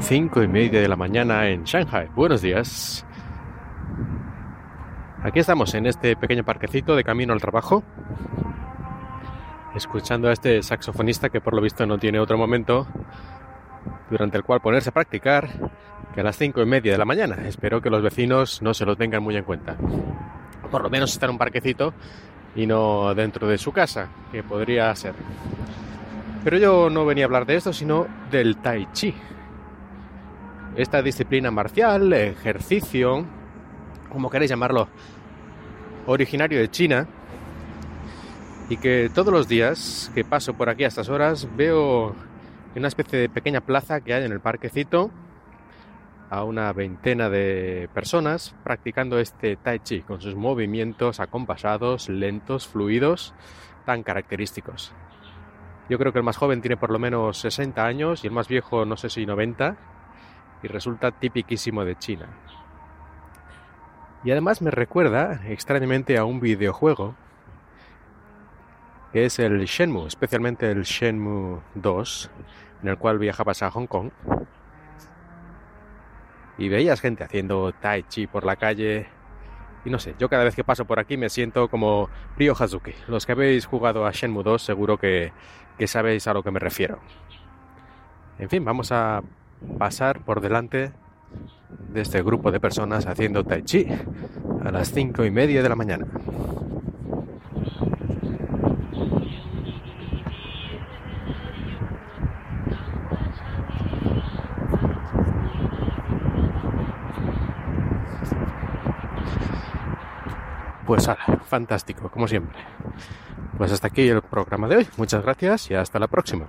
cinco y media de la mañana en Shanghai. Buenos días. Aquí estamos en este pequeño parquecito de camino al trabajo, escuchando a este saxofonista que por lo visto no tiene otro momento durante el cual ponerse a practicar que a las cinco y media de la mañana. Espero que los vecinos no se lo tengan muy en cuenta. Por lo menos estar en un parquecito y no dentro de su casa, que podría ser. Pero yo no venía a hablar de esto, sino del tai chi. Esta disciplina marcial, ejercicio, como queréis llamarlo, originario de China, y que todos los días que paso por aquí a estas horas veo una especie de pequeña plaza que hay en el parquecito a una veintena de personas practicando este tai chi con sus movimientos acompasados, lentos, fluidos, tan característicos. Yo creo que el más joven tiene por lo menos 60 años y el más viejo no sé si 90 y resulta tipiquísimo de China. Y además me recuerda extrañamente a un videojuego que es el Shenmue, especialmente el Shenmue 2, en el cual viajabas a Hong Kong y veías gente haciendo tai chi por la calle. Y no sé, yo cada vez que paso por aquí me siento como Ryo Hazuki. Los que habéis jugado a Shenmue 2 seguro que, que sabéis a lo que me refiero. En fin, vamos a pasar por delante de este grupo de personas haciendo tai chi a las cinco y media de la mañana. Pues fantástico, como siempre. Pues hasta aquí el programa de hoy. Muchas gracias y hasta la próxima.